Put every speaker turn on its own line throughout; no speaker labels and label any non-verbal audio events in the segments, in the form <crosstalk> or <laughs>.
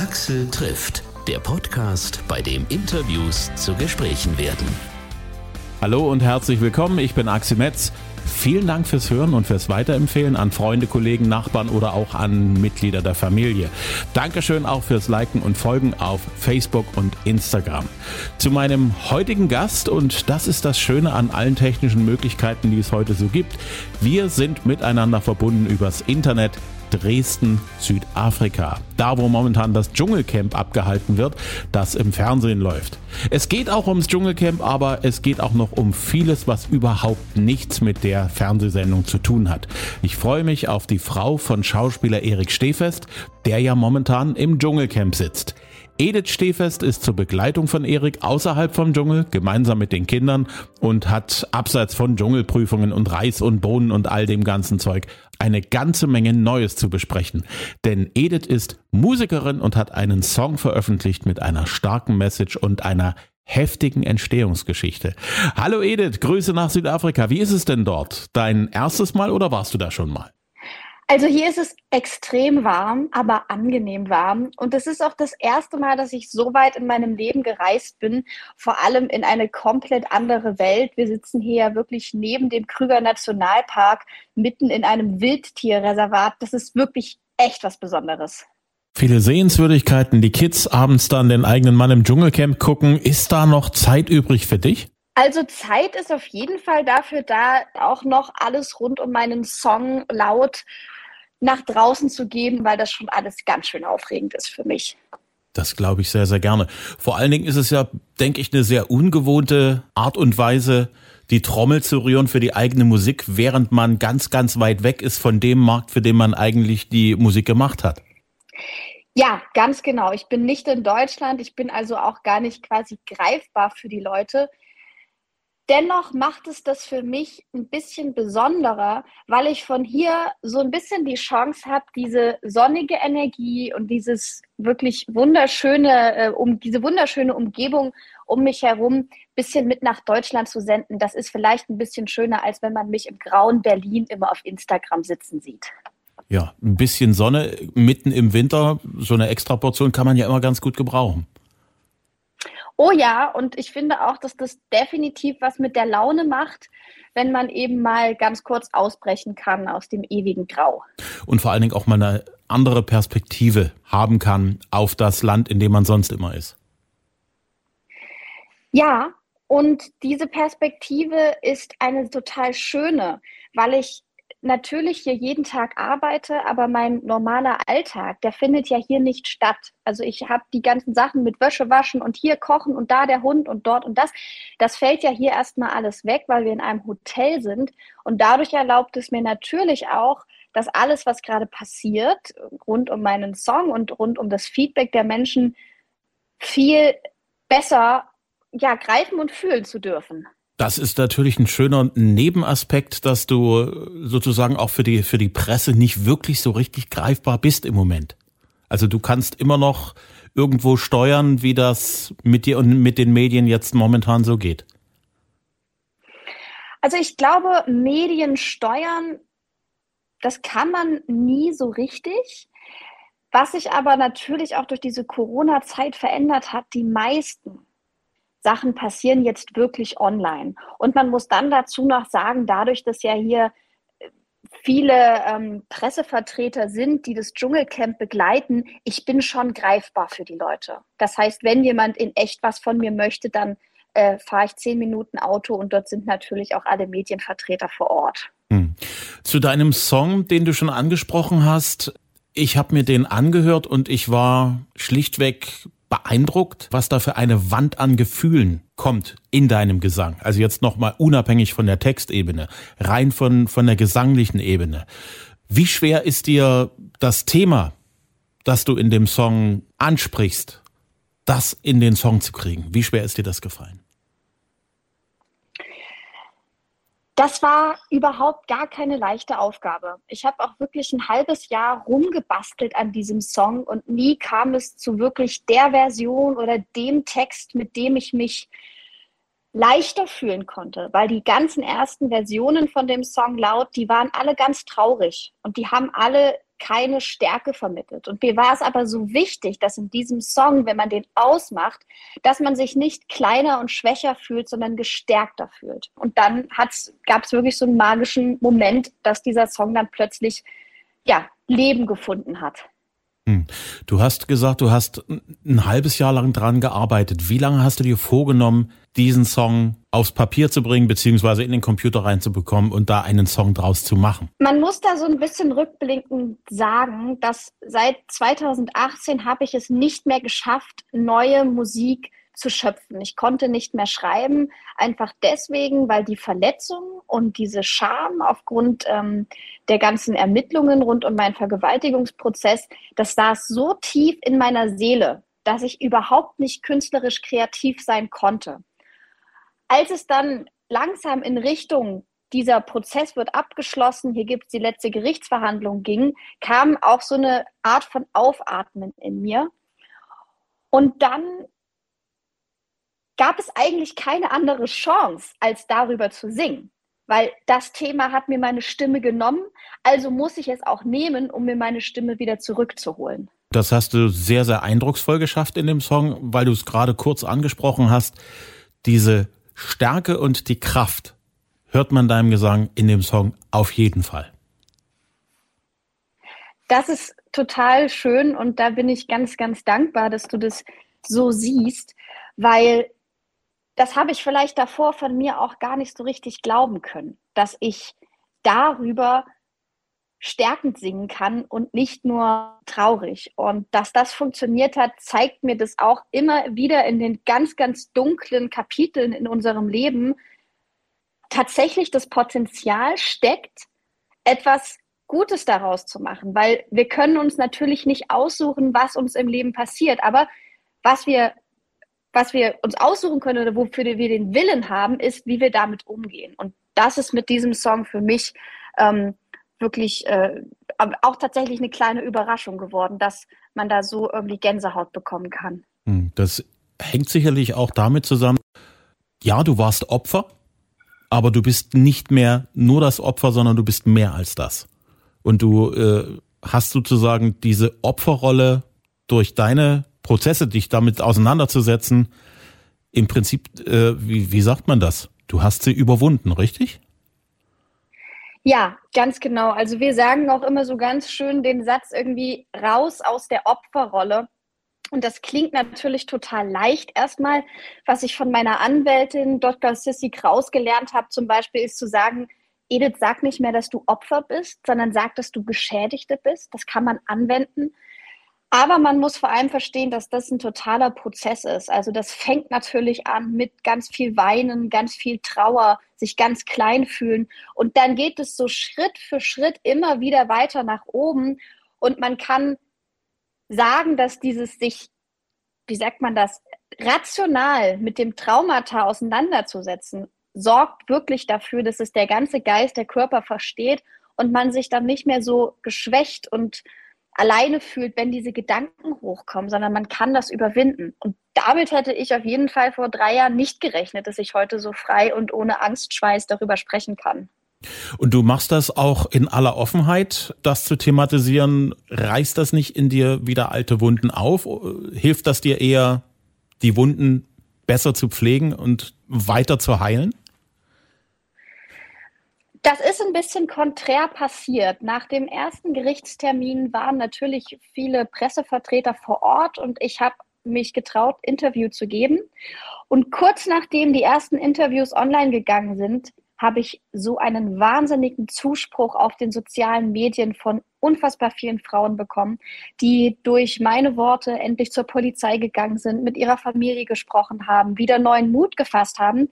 Axel trifft, der Podcast, bei dem Interviews zu Gesprächen werden.
Hallo und herzlich willkommen, ich bin Axel Metz. Vielen Dank fürs Hören und fürs Weiterempfehlen an Freunde, Kollegen, Nachbarn oder auch an Mitglieder der Familie. Dankeschön auch fürs Liken und Folgen auf Facebook und Instagram. Zu meinem heutigen Gast und das ist das Schöne an allen technischen Möglichkeiten, die es heute so gibt. Wir sind miteinander verbunden übers Internet. Dresden, Südafrika. Da, wo momentan das Dschungelcamp abgehalten wird, das im Fernsehen läuft. Es geht auch ums Dschungelcamp, aber es geht auch noch um vieles, was überhaupt nichts mit der Fernsehsendung zu tun hat. Ich freue mich auf die Frau von Schauspieler Erik Stehfest, der ja momentan im Dschungelcamp sitzt. Edith Stehfest ist zur Begleitung von Erik außerhalb vom Dschungel, gemeinsam mit den Kindern und hat abseits von Dschungelprüfungen und Reis und Bohnen und all dem ganzen Zeug eine ganze Menge Neues zu besprechen. Denn Edith ist Musikerin und hat einen Song veröffentlicht mit einer starken Message und einer heftigen Entstehungsgeschichte. Hallo Edith, Grüße nach Südafrika. Wie ist es denn dort? Dein erstes Mal oder warst du da schon mal?
Also hier ist es extrem warm, aber angenehm warm. Und es ist auch das erste Mal, dass ich so weit in meinem Leben gereist bin, vor allem in eine komplett andere Welt. Wir sitzen hier ja wirklich neben dem Krüger Nationalpark, mitten in einem Wildtierreservat. Das ist wirklich echt was Besonderes.
Viele Sehenswürdigkeiten, die Kids abends dann den eigenen Mann im Dschungelcamp gucken. Ist da noch Zeit übrig für dich?
Also Zeit ist auf jeden Fall dafür da, auch noch alles rund um meinen Song laut nach draußen zu geben, weil das schon alles ganz schön aufregend ist für mich.
Das glaube ich sehr, sehr gerne. Vor allen Dingen ist es ja, denke ich, eine sehr ungewohnte Art und Weise, die Trommel zu rühren für die eigene Musik, während man ganz, ganz weit weg ist von dem Markt, für den man eigentlich die Musik gemacht hat.
Ja, ganz genau. Ich bin nicht in Deutschland. Ich bin also auch gar nicht quasi greifbar für die Leute. Dennoch macht es das für mich ein bisschen besonderer, weil ich von hier so ein bisschen die Chance habe, diese sonnige Energie und dieses wirklich wunderschöne, äh, um diese wunderschöne Umgebung um mich herum ein bisschen mit nach Deutschland zu senden. Das ist vielleicht ein bisschen schöner, als wenn man mich im grauen Berlin immer auf Instagram sitzen sieht.
Ja, ein bisschen Sonne mitten im Winter, so eine Extraportion kann man ja immer ganz gut gebrauchen.
Oh ja, und ich finde auch, dass das definitiv was mit der Laune macht, wenn man eben mal ganz kurz ausbrechen kann aus dem ewigen Grau.
Und vor allen Dingen auch mal eine andere Perspektive haben kann auf das Land, in dem man sonst immer ist.
Ja, und diese Perspektive ist eine total schöne, weil ich natürlich hier jeden Tag arbeite, aber mein normaler Alltag, der findet ja hier nicht statt. Also ich habe die ganzen Sachen mit Wäsche waschen und hier kochen und da der Hund und dort und das. Das fällt ja hier erstmal alles weg, weil wir in einem Hotel sind. Und dadurch erlaubt es mir natürlich auch, dass alles, was gerade passiert, rund um meinen Song und rund um das Feedback der Menschen, viel besser ja, greifen und fühlen zu dürfen.
Das ist natürlich ein schöner Nebenaspekt, dass du sozusagen auch für die, für die Presse nicht wirklich so richtig greifbar bist im Moment. Also du kannst immer noch irgendwo steuern, wie das mit dir und mit den Medien jetzt momentan so geht.
Also ich glaube, Medien steuern, das kann man nie so richtig. Was sich aber natürlich auch durch diese Corona-Zeit verändert hat, die meisten Sachen passieren jetzt wirklich online. Und man muss dann dazu noch sagen, dadurch, dass ja hier äh, viele ähm, Pressevertreter sind, die das Dschungelcamp begleiten, ich bin schon greifbar für die Leute. Das heißt, wenn jemand in echt was von mir möchte, dann äh, fahre ich zehn Minuten Auto und dort sind natürlich auch alle Medienvertreter vor Ort. Hm.
Zu deinem Song, den du schon angesprochen hast, ich habe mir den angehört und ich war schlichtweg beeindruckt, was da für eine Wand an Gefühlen kommt in deinem Gesang. Also jetzt nochmal unabhängig von der Textebene, rein von, von der gesanglichen Ebene. Wie schwer ist dir das Thema, das du in dem Song ansprichst, das in den Song zu kriegen? Wie schwer ist dir das gefallen?
Das war überhaupt gar keine leichte Aufgabe. Ich habe auch wirklich ein halbes Jahr rumgebastelt an diesem Song und nie kam es zu wirklich der Version oder dem Text, mit dem ich mich leichter fühlen konnte, weil die ganzen ersten Versionen von dem Song laut, die waren alle ganz traurig und die haben alle keine Stärke vermittelt. Und mir war es aber so wichtig, dass in diesem Song, wenn man den ausmacht, dass man sich nicht kleiner und schwächer fühlt, sondern gestärkter fühlt. Und dann gab es wirklich so einen magischen Moment, dass dieser Song dann plötzlich ja, Leben gefunden hat.
Hm. Du hast gesagt, du hast ein halbes Jahr lang dran gearbeitet. Wie lange hast du dir vorgenommen, diesen Song aufs Papier zu bringen, beziehungsweise in den Computer reinzubekommen und da einen Song draus zu machen?
Man muss da so ein bisschen rückblickend sagen, dass seit 2018 habe ich es nicht mehr geschafft, neue Musik zu schöpfen. Ich konnte nicht mehr schreiben, einfach deswegen, weil die Verletzung und diese Scham aufgrund ähm, der ganzen Ermittlungen rund um meinen Vergewaltigungsprozess, das saß so tief in meiner Seele, dass ich überhaupt nicht künstlerisch kreativ sein konnte. Als es dann langsam in Richtung dieser Prozess wird abgeschlossen, hier gibt es die letzte Gerichtsverhandlung ging, kam auch so eine Art von Aufatmen in mir. Und dann gab es eigentlich keine andere Chance, als darüber zu singen. Weil das Thema hat mir meine Stimme genommen, also muss ich es auch nehmen, um mir meine Stimme wieder zurückzuholen.
Das hast du sehr, sehr eindrucksvoll geschafft in dem Song, weil du es gerade kurz angesprochen hast. Diese Stärke und die Kraft hört man deinem Gesang in dem Song auf jeden Fall.
Das ist total schön und da bin ich ganz, ganz dankbar, dass du das so siehst, weil das habe ich vielleicht davor von mir auch gar nicht so richtig glauben können, dass ich darüber stärkend singen kann und nicht nur traurig. Und dass das funktioniert hat, zeigt mir das auch immer wieder in den ganz, ganz dunklen Kapiteln in unserem Leben. Tatsächlich das Potenzial steckt, etwas Gutes daraus zu machen, weil wir können uns natürlich nicht aussuchen, was uns im Leben passiert, aber was wir was wir uns aussuchen können oder wofür wir den Willen haben, ist, wie wir damit umgehen. Und das ist mit diesem Song für mich ähm, wirklich äh, auch tatsächlich eine kleine Überraschung geworden, dass man da so irgendwie Gänsehaut bekommen kann.
Hm, das hängt sicherlich auch damit zusammen, ja, du warst Opfer, aber du bist nicht mehr nur das Opfer, sondern du bist mehr als das. Und du äh, hast sozusagen diese Opferrolle durch deine Prozesse, dich damit auseinanderzusetzen, im Prinzip, äh, wie, wie sagt man das? Du hast sie überwunden, richtig?
Ja, ganz genau. Also wir sagen auch immer so ganz schön den Satz irgendwie raus aus der Opferrolle. Und das klingt natürlich total leicht erstmal. Was ich von meiner Anwältin Dr. Sissy Kraus gelernt habe, zum Beispiel, ist zu sagen, Edith, sag nicht mehr, dass du Opfer bist, sondern sag, dass du Geschädigte bist. Das kann man anwenden. Aber man muss vor allem verstehen, dass das ein totaler Prozess ist. Also das fängt natürlich an mit ganz viel Weinen, ganz viel Trauer, sich ganz klein fühlen. Und dann geht es so Schritt für Schritt immer wieder weiter nach oben. Und man kann sagen, dass dieses sich, wie sagt man das, rational mit dem Traumata auseinanderzusetzen, sorgt wirklich dafür, dass es der ganze Geist, der Körper versteht und man sich dann nicht mehr so geschwächt und alleine fühlt, wenn diese Gedanken hochkommen, sondern man kann das überwinden. Und damit hätte ich auf jeden Fall vor drei Jahren nicht gerechnet, dass ich heute so frei und ohne Angstschweiß darüber sprechen kann.
Und du machst das auch in aller Offenheit, das zu thematisieren. Reißt das nicht in dir wieder alte Wunden auf? Hilft das dir eher, die Wunden besser zu pflegen und weiter zu heilen?
Das ist ein bisschen konträr passiert. Nach dem ersten Gerichtstermin waren natürlich viele Pressevertreter vor Ort und ich habe mich getraut, Interview zu geben. Und kurz nachdem die ersten Interviews online gegangen sind, habe ich so einen wahnsinnigen Zuspruch auf den sozialen Medien von unfassbar vielen Frauen bekommen, die durch meine Worte endlich zur Polizei gegangen sind, mit ihrer Familie gesprochen haben, wieder neuen Mut gefasst haben,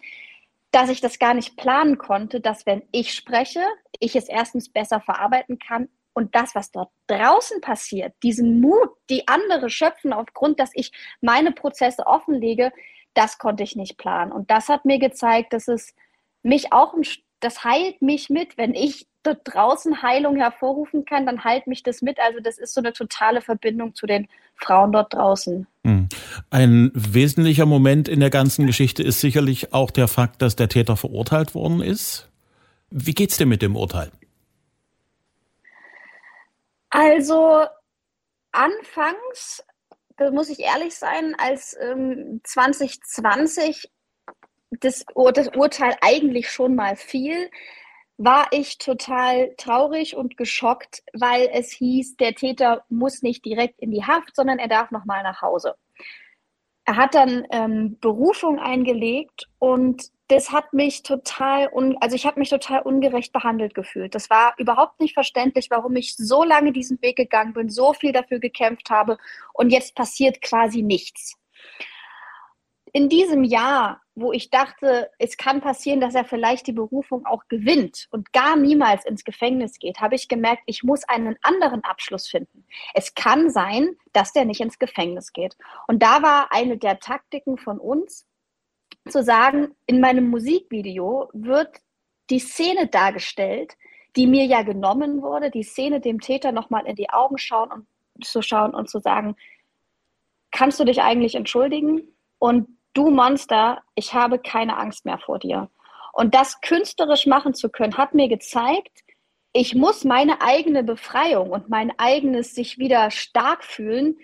dass ich das gar nicht planen konnte, dass wenn ich spreche, ich es erstens besser verarbeiten kann und das, was dort draußen passiert, diesen Mut, die andere schöpfen aufgrund, dass ich meine Prozesse offenlege, das konnte ich nicht planen. Und das hat mir gezeigt, dass es mich auch, das heilt mich mit, wenn ich dort draußen Heilung hervorrufen kann, dann heilt mich das mit. Also das ist so eine totale Verbindung zu den Frauen dort draußen.
Hm. Ein wesentlicher Moment in der ganzen Geschichte ist sicherlich auch der Fakt, dass der Täter verurteilt worden ist. Wie geht's dir mit dem Urteil?
Also anfangs, da muss ich ehrlich sein, als ähm, 2020 das, das Urteil eigentlich schon mal fiel, war ich total traurig und geschockt, weil es hieß, der Täter muss nicht direkt in die Haft, sondern er darf noch mal nach Hause. Er hat dann ähm, Berufung eingelegt und das hat mich total, un also ich habe mich total ungerecht behandelt gefühlt. Das war überhaupt nicht verständlich, warum ich so lange diesen Weg gegangen bin, so viel dafür gekämpft habe und jetzt passiert quasi nichts. In diesem Jahr, wo ich dachte, es kann passieren, dass er vielleicht die Berufung auch gewinnt und gar niemals ins Gefängnis geht, habe ich gemerkt, ich muss einen anderen Abschluss finden. Es kann sein, dass der nicht ins Gefängnis geht. Und da war eine der Taktiken von uns, zu sagen, in meinem Musikvideo wird die Szene dargestellt, die mir ja genommen wurde, die Szene dem Täter nochmal in die Augen schauen und zu schauen und zu sagen, kannst du dich eigentlich entschuldigen? Und du Monster, ich habe keine Angst mehr vor dir. Und das künstlerisch machen zu können, hat mir gezeigt, ich muss meine eigene Befreiung und mein eigenes sich wieder stark fühlen,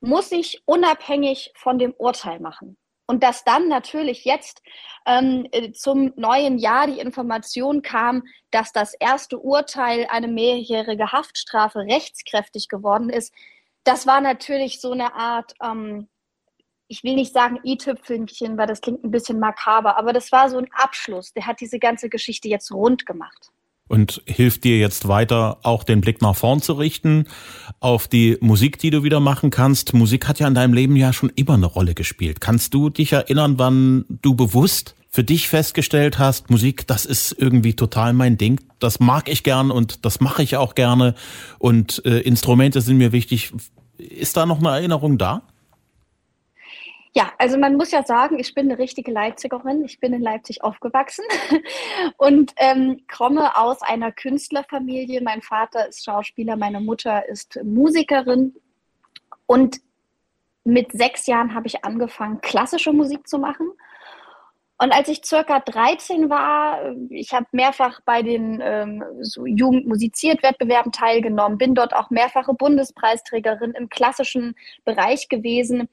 muss ich unabhängig von dem Urteil machen. Und dass dann natürlich jetzt ähm, äh, zum neuen Jahr die Information kam, dass das erste Urteil, eine mehrjährige Haftstrafe, rechtskräftig geworden ist, das war natürlich so eine Art, ähm, ich will nicht sagen i-Tüpfelchen, weil das klingt ein bisschen makaber, aber das war so ein Abschluss. Der hat diese ganze Geschichte jetzt rund gemacht
und hilft dir jetzt weiter, auch den Blick nach vorn zu richten, auf die Musik, die du wieder machen kannst. Musik hat ja in deinem Leben ja schon immer eine Rolle gespielt. Kannst du dich erinnern, wann du bewusst für dich festgestellt hast, Musik, das ist irgendwie total mein Ding. Das mag ich gern und das mache ich auch gerne und äh, Instrumente sind mir wichtig. Ist da noch eine Erinnerung da?
Ja, also man muss ja sagen, ich bin eine richtige Leipzigerin. Ich bin in Leipzig aufgewachsen <laughs> und ähm, komme aus einer Künstlerfamilie. Mein Vater ist Schauspieler, meine Mutter ist Musikerin. Und mit sechs Jahren habe ich angefangen, klassische Musik zu machen. Und als ich circa 13 war, ich habe mehrfach bei den ähm, so Jugend musiziert Wettbewerben teilgenommen, bin dort auch mehrfache Bundespreisträgerin im klassischen Bereich gewesen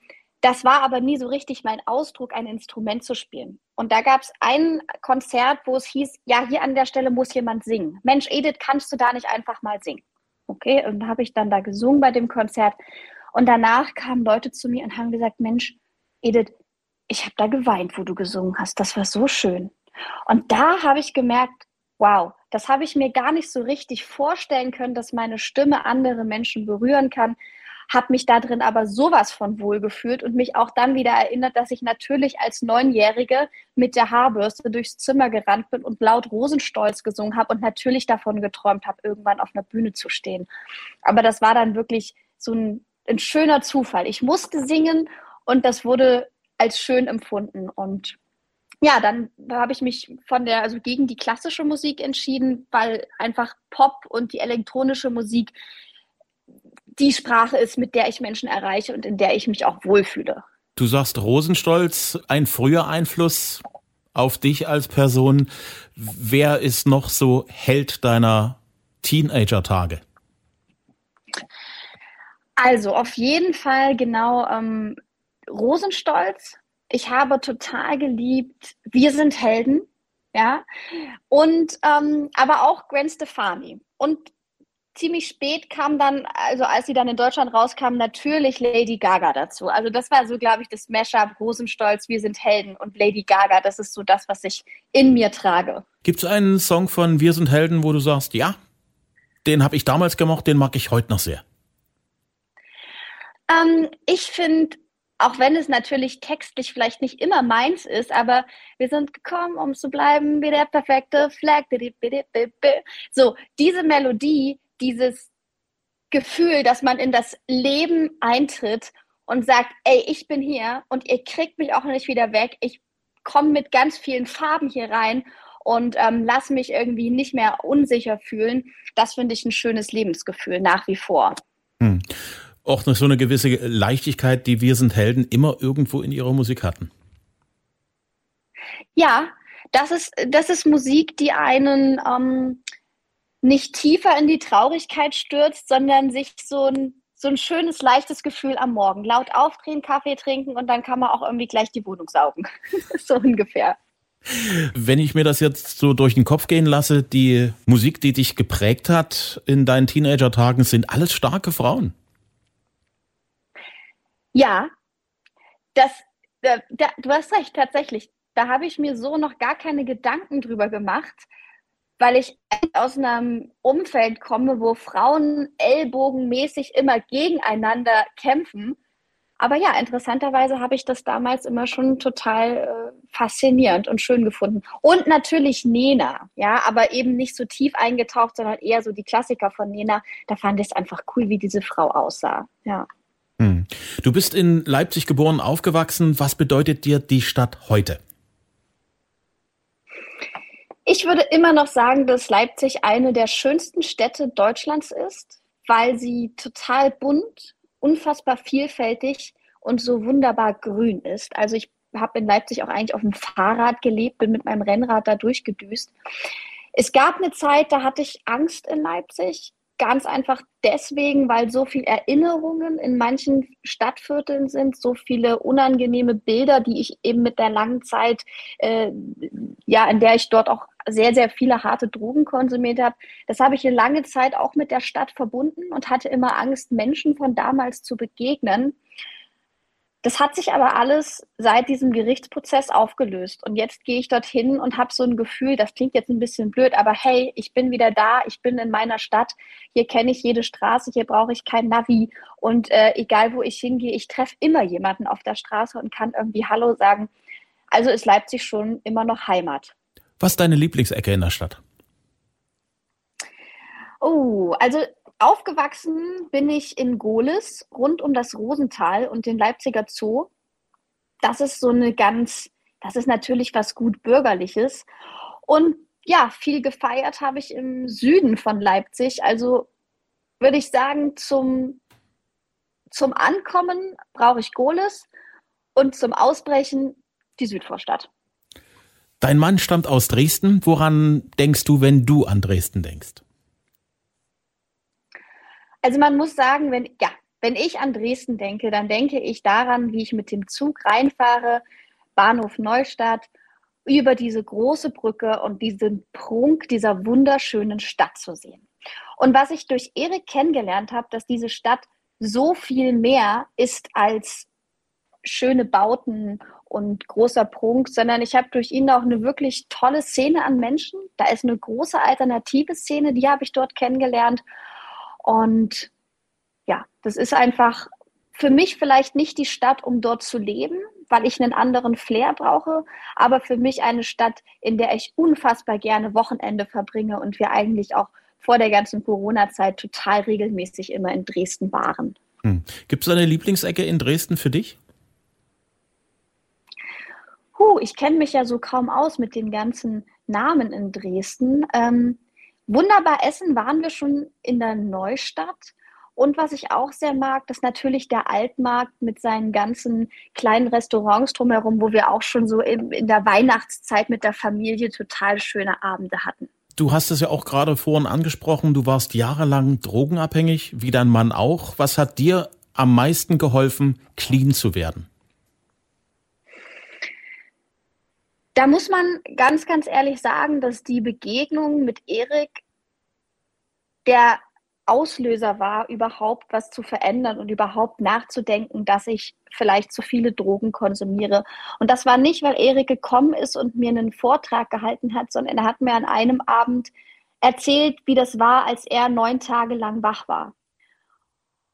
das war aber nie so richtig mein Ausdruck, ein Instrument zu spielen. Und da gab es ein Konzert, wo es hieß, ja, hier an der Stelle muss jemand singen. Mensch, Edith, kannst du da nicht einfach mal singen? Okay, und habe ich dann da gesungen bei dem Konzert. Und danach kamen Leute zu mir und haben gesagt, Mensch, Edith, ich habe da geweint, wo du gesungen hast. Das war so schön. Und da habe ich gemerkt, wow, das habe ich mir gar nicht so richtig vorstellen können, dass meine Stimme andere Menschen berühren kann habe mich da drin aber sowas von wohl gefühlt und mich auch dann wieder erinnert, dass ich natürlich als Neunjährige mit der Haarbürste durchs Zimmer gerannt bin und laut Rosenstolz gesungen habe und natürlich davon geträumt habe, irgendwann auf einer Bühne zu stehen. Aber das war dann wirklich so ein, ein schöner Zufall. Ich musste singen und das wurde als schön empfunden und ja, dann habe ich mich von der, also gegen die klassische Musik entschieden, weil einfach Pop und die elektronische Musik die Sprache ist, mit der ich Menschen erreiche und in der ich mich auch wohlfühle.
Du sagst Rosenstolz, ein früher Einfluss auf dich als Person. Wer ist noch so Held deiner Teenager-Tage?
Also auf jeden Fall genau ähm, Rosenstolz. Ich habe total geliebt, wir sind Helden, ja, und ähm, aber auch Gwen Stefani. Und ziemlich spät kam dann, also als sie dann in Deutschland rauskam, natürlich Lady Gaga dazu. Also das war so, glaube ich, das Mashup Rosenstolz, wir sind Helden und Lady Gaga, das ist so das, was ich in mir trage.
Gibt es einen Song von Wir sind Helden, wo du sagst, ja, den habe ich damals gemocht, den mag ich heute noch sehr?
Ähm, ich finde auch wenn es natürlich textlich vielleicht nicht immer meins ist, aber wir sind gekommen, um zu bleiben wie der perfekte Flag. So, diese Melodie, dieses Gefühl, dass man in das Leben eintritt und sagt, ey, ich bin hier und ihr kriegt mich auch nicht wieder weg. Ich komme mit ganz vielen Farben hier rein und ähm, lass mich irgendwie nicht mehr unsicher fühlen. Das finde ich ein schönes Lebensgefühl nach wie vor. Hm.
Auch noch so eine gewisse Leichtigkeit, die wir sind Helden immer irgendwo in ihrer Musik hatten.
Ja, das ist, das ist Musik, die einen ähm, nicht tiefer in die Traurigkeit stürzt, sondern sich so ein, so ein schönes, leichtes Gefühl am Morgen. Laut aufdrehen, Kaffee trinken und dann kann man auch irgendwie gleich die Wohnung saugen. <laughs> so ungefähr.
Wenn ich mir das jetzt so durch den Kopf gehen lasse, die Musik, die dich geprägt hat in deinen Teenager-Tagen, sind alles starke Frauen.
Ja, das, äh, da, du hast recht, tatsächlich. Da habe ich mir so noch gar keine Gedanken drüber gemacht, weil ich aus einem Umfeld komme, wo Frauen ellbogenmäßig immer gegeneinander kämpfen aber ja, interessanterweise habe ich das damals immer schon total äh, faszinierend und schön gefunden. Und natürlich Nena, ja, aber eben nicht so tief eingetaucht, sondern eher so die Klassiker von Nena. Da fand ich es einfach cool, wie diese Frau aussah, ja.
Hm. Du bist in Leipzig geboren, aufgewachsen. Was bedeutet dir die Stadt heute?
Ich würde immer noch sagen, dass Leipzig eine der schönsten Städte Deutschlands ist, weil sie total bunt, unfassbar vielfältig und so wunderbar grün ist. Also ich habe in Leipzig auch eigentlich auf dem Fahrrad gelebt, bin mit meinem Rennrad da durchgedüst. Es gab eine Zeit, da hatte ich Angst in Leipzig. Ganz einfach deswegen, weil so viele Erinnerungen in manchen Stadtvierteln sind, so viele unangenehme Bilder, die ich eben mit der langen Zeit, äh, ja, in der ich dort auch sehr, sehr viele harte Drogen konsumiert habe. Das habe ich eine lange Zeit auch mit der Stadt verbunden und hatte immer Angst, Menschen von damals zu begegnen. Das hat sich aber alles seit diesem Gerichtsprozess aufgelöst. Und jetzt gehe ich dorthin und habe so ein Gefühl, das klingt jetzt ein bisschen blöd, aber hey, ich bin wieder da, ich bin in meiner Stadt, hier kenne ich jede Straße, hier brauche ich kein Navi. Und äh, egal wo ich hingehe, ich treffe immer jemanden auf der Straße und kann irgendwie Hallo sagen. Also ist Leipzig schon immer noch Heimat.
Was ist deine Lieblingsecke in der Stadt?
Oh, also Aufgewachsen bin ich in Gohlis, rund um das Rosental und den Leipziger Zoo. Das ist so eine ganz, das ist natürlich was gut Bürgerliches. Und ja, viel gefeiert habe ich im Süden von Leipzig. Also würde ich sagen, zum, zum Ankommen brauche ich Gohlis und zum Ausbrechen die Südvorstadt.
Dein Mann stammt aus Dresden. Woran denkst du, wenn du an Dresden denkst?
Also man muss sagen, wenn, ja, wenn ich an Dresden denke, dann denke ich daran, wie ich mit dem Zug reinfahre, Bahnhof Neustadt, über diese große Brücke und diesen Prunk dieser wunderschönen Stadt zu sehen. Und was ich durch Erik kennengelernt habe, dass diese Stadt so viel mehr ist als schöne Bauten und großer Prunk, sondern ich habe durch ihn auch eine wirklich tolle Szene an Menschen. Da ist eine große alternative Szene, die habe ich dort kennengelernt. Und ja, das ist einfach für mich vielleicht nicht die Stadt, um dort zu leben, weil ich einen anderen Flair brauche, aber für mich eine Stadt, in der ich unfassbar gerne Wochenende verbringe und wir eigentlich auch vor der ganzen Corona-Zeit total regelmäßig immer in Dresden waren.
Hm. Gibt es eine Lieblingsecke in Dresden für dich?
Huh, ich kenne mich ja so kaum aus mit den ganzen Namen in Dresden. Ähm, Wunderbar essen waren wir schon in der Neustadt. Und was ich auch sehr mag, ist natürlich der Altmarkt mit seinen ganzen kleinen Restaurants drumherum, wo wir auch schon so in, in der Weihnachtszeit mit der Familie total schöne Abende hatten.
Du hast es ja auch gerade vorhin angesprochen, du warst jahrelang drogenabhängig, wie dein Mann auch. Was hat dir am meisten geholfen, clean zu werden?
Da muss man ganz, ganz ehrlich sagen, dass die Begegnung mit Erik der Auslöser war, überhaupt was zu verändern und überhaupt nachzudenken, dass ich vielleicht zu viele Drogen konsumiere. Und das war nicht, weil Erik gekommen ist und mir einen Vortrag gehalten hat, sondern er hat mir an einem Abend erzählt, wie das war, als er neun Tage lang wach war.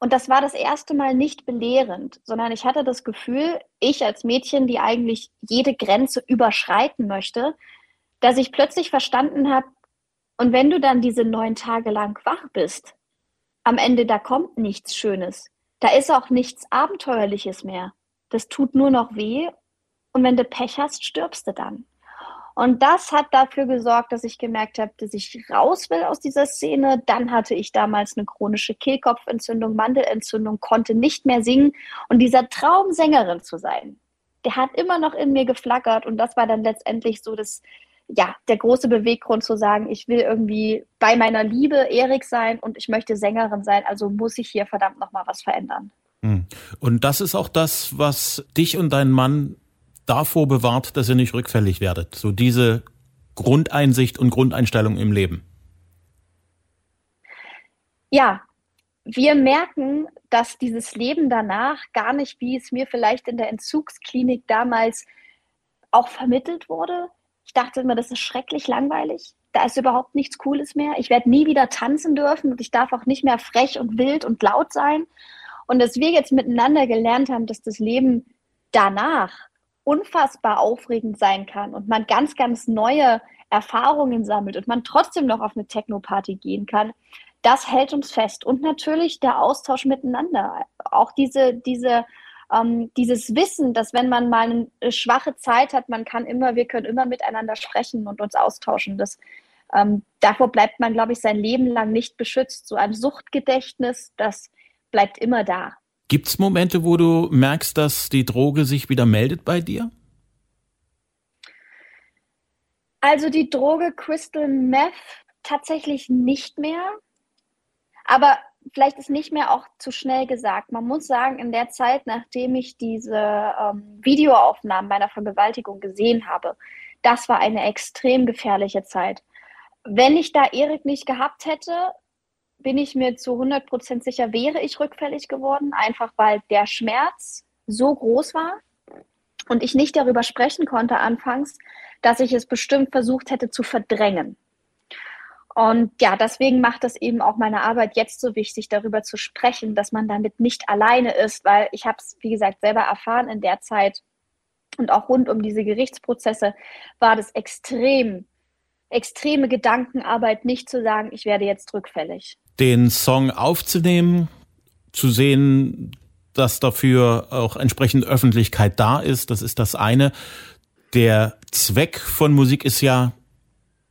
Und das war das erste Mal nicht belehrend, sondern ich hatte das Gefühl, ich als Mädchen, die eigentlich jede Grenze überschreiten möchte, dass ich plötzlich verstanden habe, und wenn du dann diese neun Tage lang wach bist, am Ende da kommt nichts Schönes. Da ist auch nichts Abenteuerliches mehr. Das tut nur noch weh. Und wenn du Pech hast, stirbst du dann. Und das hat dafür gesorgt, dass ich gemerkt habe, dass ich raus will aus dieser Szene. Dann hatte ich damals eine chronische Kehlkopfentzündung, Mandelentzündung, konnte nicht mehr singen. Und dieser Traum, Sängerin zu sein, der hat immer noch in mir geflackert. Und das war dann letztendlich so das, ja, der große Beweggrund zu sagen, ich will irgendwie bei meiner Liebe Erik sein und ich möchte Sängerin sein, also muss ich hier verdammt nochmal was verändern.
Hm. Und das ist auch das, was dich und deinen Mann davor bewahrt, dass ihr nicht rückfällig werdet. So diese Grundeinsicht und Grundeinstellung im Leben.
Ja, wir merken, dass dieses Leben danach gar nicht, wie es mir vielleicht in der Entzugsklinik damals auch vermittelt wurde. Ich dachte immer, das ist schrecklich langweilig. Da ist überhaupt nichts Cooles mehr. Ich werde nie wieder tanzen dürfen und ich darf auch nicht mehr frech und wild und laut sein. Und dass wir jetzt miteinander gelernt haben, dass das Leben danach unfassbar aufregend sein kann und man ganz, ganz neue Erfahrungen sammelt und man trotzdem noch auf eine Techno-Party gehen kann, das hält uns fest. Und natürlich der Austausch miteinander. Auch diese, diese, ähm, dieses Wissen, dass wenn man mal eine schwache Zeit hat, man kann immer, wir können immer miteinander sprechen und uns austauschen. Das, ähm, davor bleibt man, glaube ich, sein Leben lang nicht beschützt. So ein Suchtgedächtnis, das bleibt immer da.
Gibt es Momente, wo du merkst, dass die Droge sich wieder meldet bei dir?
Also die Droge Crystal Meth tatsächlich nicht mehr. Aber vielleicht ist nicht mehr auch zu schnell gesagt. Man muss sagen, in der Zeit, nachdem ich diese ähm, Videoaufnahmen meiner Vergewaltigung gesehen habe, das war eine extrem gefährliche Zeit. Wenn ich da Erik nicht gehabt hätte, bin ich mir zu 100% sicher, wäre ich rückfällig geworden, einfach weil der Schmerz so groß war und ich nicht darüber sprechen konnte anfangs, dass ich es bestimmt versucht hätte zu verdrängen. Und ja, deswegen macht es eben auch meine Arbeit jetzt so wichtig, darüber zu sprechen, dass man damit nicht alleine ist, weil ich habe es, wie gesagt, selber erfahren in der Zeit und auch rund um diese Gerichtsprozesse war das extrem, extreme Gedankenarbeit, nicht zu sagen, ich werde jetzt rückfällig.
Den Song aufzunehmen, zu sehen, dass dafür auch entsprechend Öffentlichkeit da ist, das ist das eine. Der Zweck von Musik ist ja,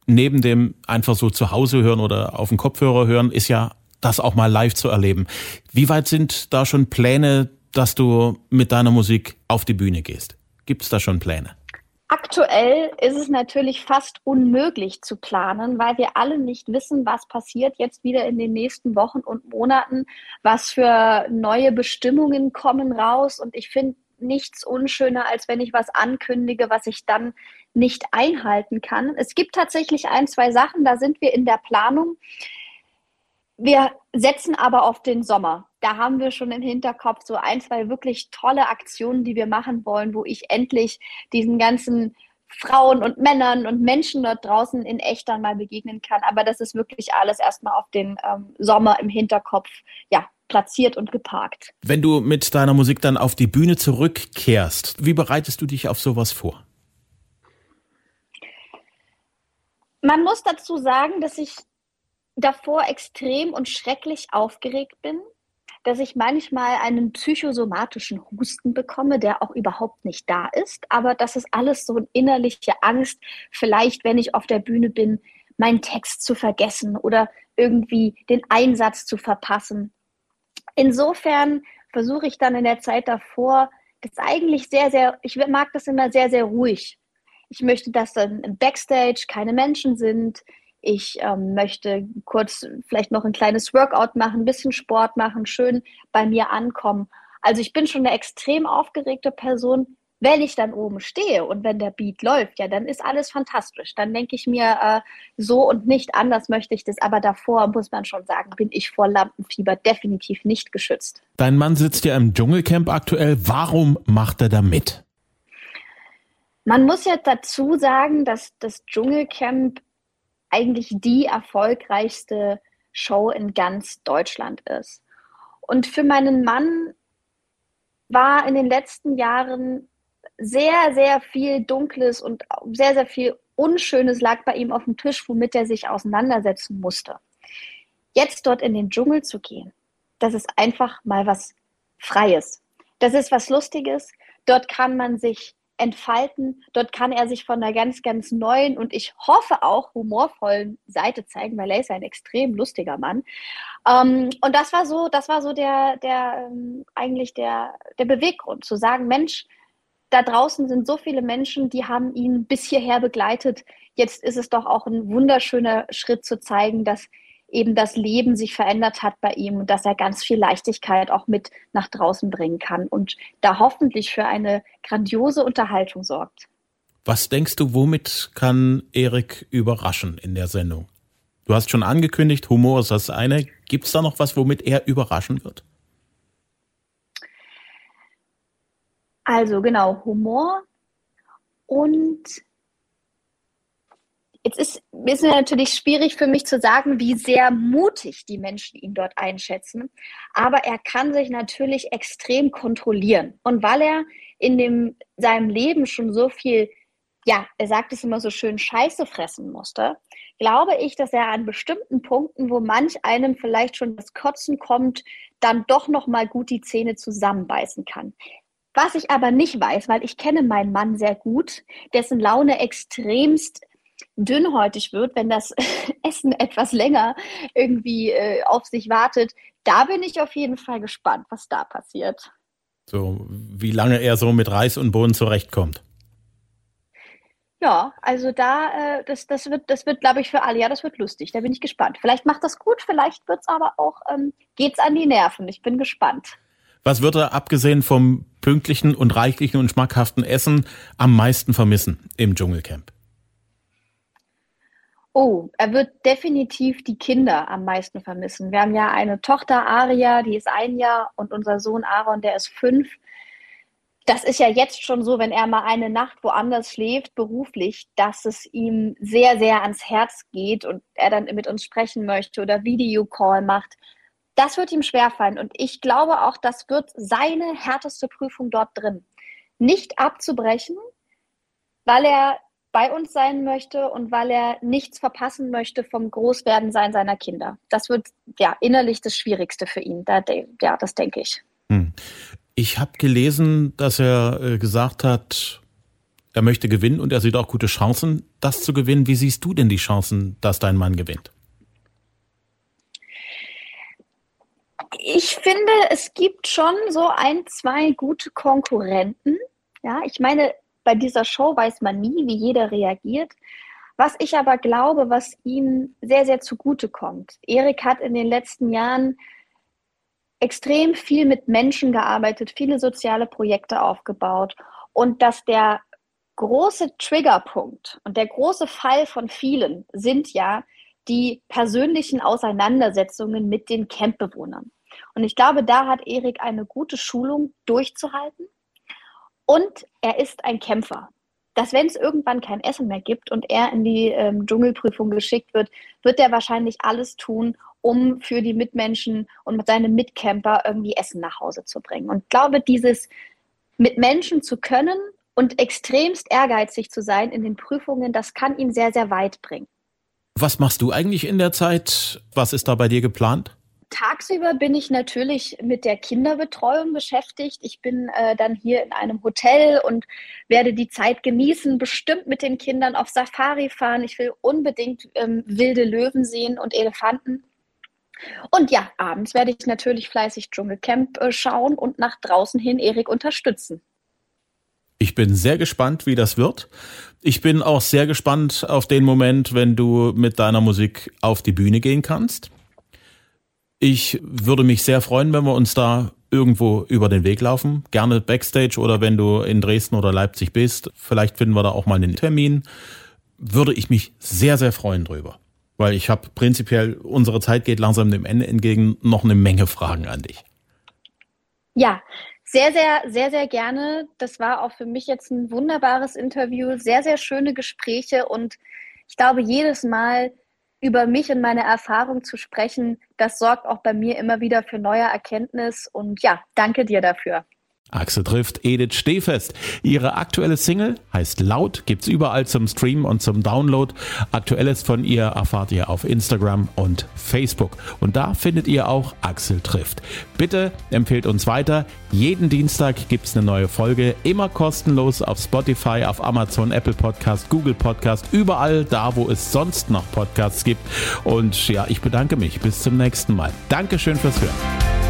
neben dem einfach so zu Hause hören oder auf dem Kopfhörer hören, ist ja das auch mal live zu erleben. Wie weit sind da schon Pläne, dass du mit deiner Musik auf die Bühne gehst? Gibt es da schon Pläne?
Aktuell ist es natürlich fast unmöglich zu planen, weil wir alle nicht wissen, was passiert jetzt wieder in den nächsten Wochen und Monaten, was für neue Bestimmungen kommen raus. Und ich finde nichts unschöner, als wenn ich was ankündige, was ich dann nicht einhalten kann. Es gibt tatsächlich ein, zwei Sachen, da sind wir in der Planung. Wir setzen aber auf den Sommer. Da haben wir schon im Hinterkopf so ein, zwei wirklich tolle Aktionen, die wir machen wollen, wo ich endlich diesen ganzen Frauen und Männern und Menschen dort draußen in echt dann mal begegnen kann. Aber das ist wirklich alles erstmal auf den ähm, Sommer im Hinterkopf, ja, platziert und geparkt.
Wenn du mit deiner Musik dann auf die Bühne zurückkehrst, wie bereitest du dich auf sowas vor?
Man muss dazu sagen, dass ich davor extrem und schrecklich aufgeregt bin, dass ich manchmal einen psychosomatischen Husten bekomme, der auch überhaupt nicht da ist, aber das ist alles so eine innerliche Angst, vielleicht, wenn ich auf der Bühne bin, meinen Text zu vergessen oder irgendwie den Einsatz zu verpassen insofern versuche ich dann in der Zeit davor, das eigentlich sehr, sehr, ich mag das immer sehr, sehr ruhig. Ich möchte, dass dann im Backstage keine Menschen sind. Ich ähm, möchte kurz vielleicht noch ein kleines Workout machen, ein bisschen Sport machen, schön bei mir ankommen. Also ich bin schon eine extrem aufgeregte Person, wenn ich dann oben stehe und wenn der Beat läuft, ja, dann ist alles fantastisch. Dann denke ich mir, äh, so und nicht anders möchte ich das. Aber davor muss man schon sagen, bin ich vor Lampenfieber definitiv nicht geschützt.
Dein Mann sitzt ja im Dschungelcamp aktuell. Warum macht er da mit?
Man muss ja dazu sagen, dass das Dschungelcamp eigentlich die erfolgreichste Show in ganz Deutschland ist. Und für meinen Mann war in den letzten Jahren sehr, sehr viel Dunkles und sehr, sehr viel Unschönes lag bei ihm auf dem Tisch, womit er sich auseinandersetzen musste. Jetzt dort in den Dschungel zu gehen, das ist einfach mal was Freies. Das ist was Lustiges. Dort kann man sich entfalten. Dort kann er sich von einer ganz, ganz neuen und ich hoffe auch humorvollen Seite zeigen, weil er ist ein extrem lustiger Mann. Ähm, und das war so, das war so der, der ähm, eigentlich der, der Beweggrund, zu sagen, Mensch, da draußen sind so viele Menschen, die haben ihn bis hierher begleitet. Jetzt ist es doch auch ein wunderschöner Schritt zu zeigen, dass eben das Leben sich verändert hat bei ihm und dass er ganz viel Leichtigkeit auch mit nach draußen bringen kann und da hoffentlich für eine grandiose Unterhaltung sorgt.
Was denkst du, womit kann Erik überraschen in der Sendung? Du hast schon angekündigt, Humor ist das eine. Gibt es da noch was, womit er überraschen wird?
Also genau, Humor und jetzt ist, es natürlich schwierig für mich zu sagen, wie sehr mutig die Menschen ihn dort einschätzen. Aber er kann sich natürlich extrem kontrollieren. Und weil er in dem, seinem Leben schon so viel, ja, er sagt es immer so schön, Scheiße fressen musste, glaube ich, dass er an bestimmten Punkten, wo manch einem vielleicht schon das Kotzen kommt, dann doch noch mal gut die Zähne zusammenbeißen kann. Was ich aber nicht weiß, weil ich kenne meinen Mann sehr gut, dessen Laune extremst dünnhäutig wird, wenn das <laughs> Essen etwas länger irgendwie äh, auf sich wartet. Da bin ich auf jeden Fall gespannt, was da passiert.
So, wie lange er so mit Reis und Bohnen zurechtkommt.
Ja, also da, äh, das, das wird, das wird, glaube ich, für alle, ja, das wird lustig. Da bin ich gespannt. Vielleicht macht das gut, vielleicht wird es aber auch, ähm, geht's an die Nerven. Ich bin gespannt.
Was wird er, abgesehen vom pünktlichen und reichlichen und schmackhaften Essen, am meisten vermissen im Dschungelcamp?
Oh, er wird definitiv die Kinder am meisten vermissen. Wir haben ja eine Tochter, Aria, die ist ein Jahr, und unser Sohn Aaron, der ist fünf. Das ist ja jetzt schon so, wenn er mal eine Nacht woanders schläft, beruflich, dass es ihm sehr, sehr ans Herz geht und er dann mit uns sprechen möchte oder Videocall macht. Das wird ihm schwerfallen. Und ich glaube auch, das wird seine härteste Prüfung dort drin. Nicht abzubrechen, weil er bei uns sein möchte und weil er nichts verpassen möchte vom Großwerdensein seiner Kinder. Das wird ja innerlich das Schwierigste für ihn. Da, ja, das denke ich. Hm.
Ich habe gelesen, dass er äh, gesagt hat, er möchte gewinnen und er sieht auch gute Chancen, das zu gewinnen. Wie siehst du denn die Chancen, dass dein Mann gewinnt?
Ich finde, es gibt schon so ein, zwei gute Konkurrenten. Ja, ich meine, bei dieser Show weiß man nie, wie jeder reagiert. Was ich aber glaube, was ihm sehr, sehr zugute kommt. Erik hat in den letzten Jahren extrem viel mit Menschen gearbeitet, viele soziale Projekte aufgebaut und dass der große Triggerpunkt und der große Fall von vielen sind ja die persönlichen Auseinandersetzungen mit den Campbewohnern. Und ich glaube, da hat Erik eine gute Schulung durchzuhalten und er ist ein Kämpfer. Dass wenn es irgendwann kein Essen mehr gibt und er in die ähm, Dschungelprüfung geschickt wird, wird er wahrscheinlich alles tun, um für die Mitmenschen und seine Mitcamper irgendwie Essen nach Hause zu bringen. Und ich glaube, dieses mit Menschen zu können und extremst ehrgeizig zu sein in den Prüfungen, das kann ihn sehr, sehr weit bringen.
Was machst du eigentlich in der Zeit? Was ist da bei dir geplant?
Tagsüber bin ich natürlich mit der Kinderbetreuung beschäftigt. Ich bin äh, dann hier in einem Hotel und werde die Zeit genießen, bestimmt mit den Kindern auf Safari fahren. Ich will unbedingt ähm, wilde Löwen sehen und Elefanten. Und ja, abends werde ich natürlich fleißig Dschungelcamp äh, schauen und nach draußen hin Erik unterstützen.
Ich bin sehr gespannt, wie das wird. Ich bin auch sehr gespannt auf den Moment, wenn du mit deiner Musik auf die Bühne gehen kannst. Ich würde mich sehr freuen, wenn wir uns da irgendwo über den Weg laufen. Gerne Backstage oder wenn du in Dresden oder Leipzig bist. Vielleicht finden wir da auch mal einen Termin. Würde ich mich sehr, sehr freuen drüber. Weil ich habe prinzipiell, unsere Zeit geht langsam dem Ende entgegen, noch eine Menge Fragen an dich.
Ja, sehr, sehr, sehr, sehr gerne. Das war auch für mich jetzt ein wunderbares Interview, sehr, sehr schöne Gespräche und ich glaube, jedes Mal über mich und meine Erfahrung zu sprechen, das sorgt auch bei mir immer wieder für neue Erkenntnis. Und ja, danke dir dafür.
Axel trifft Edith Stehfest. Ihre aktuelle Single heißt Laut, gibt's überall zum Stream und zum Download. Aktuelles von ihr erfahrt ihr auf Instagram und Facebook. Und da findet ihr auch Axel trifft. Bitte empfehlt uns weiter. Jeden Dienstag gibt's eine neue Folge, immer kostenlos auf Spotify, auf Amazon, Apple Podcast, Google Podcast, überall da, wo es sonst noch Podcasts gibt. Und ja, ich bedanke mich. Bis zum nächsten Mal. Dankeschön fürs Hören.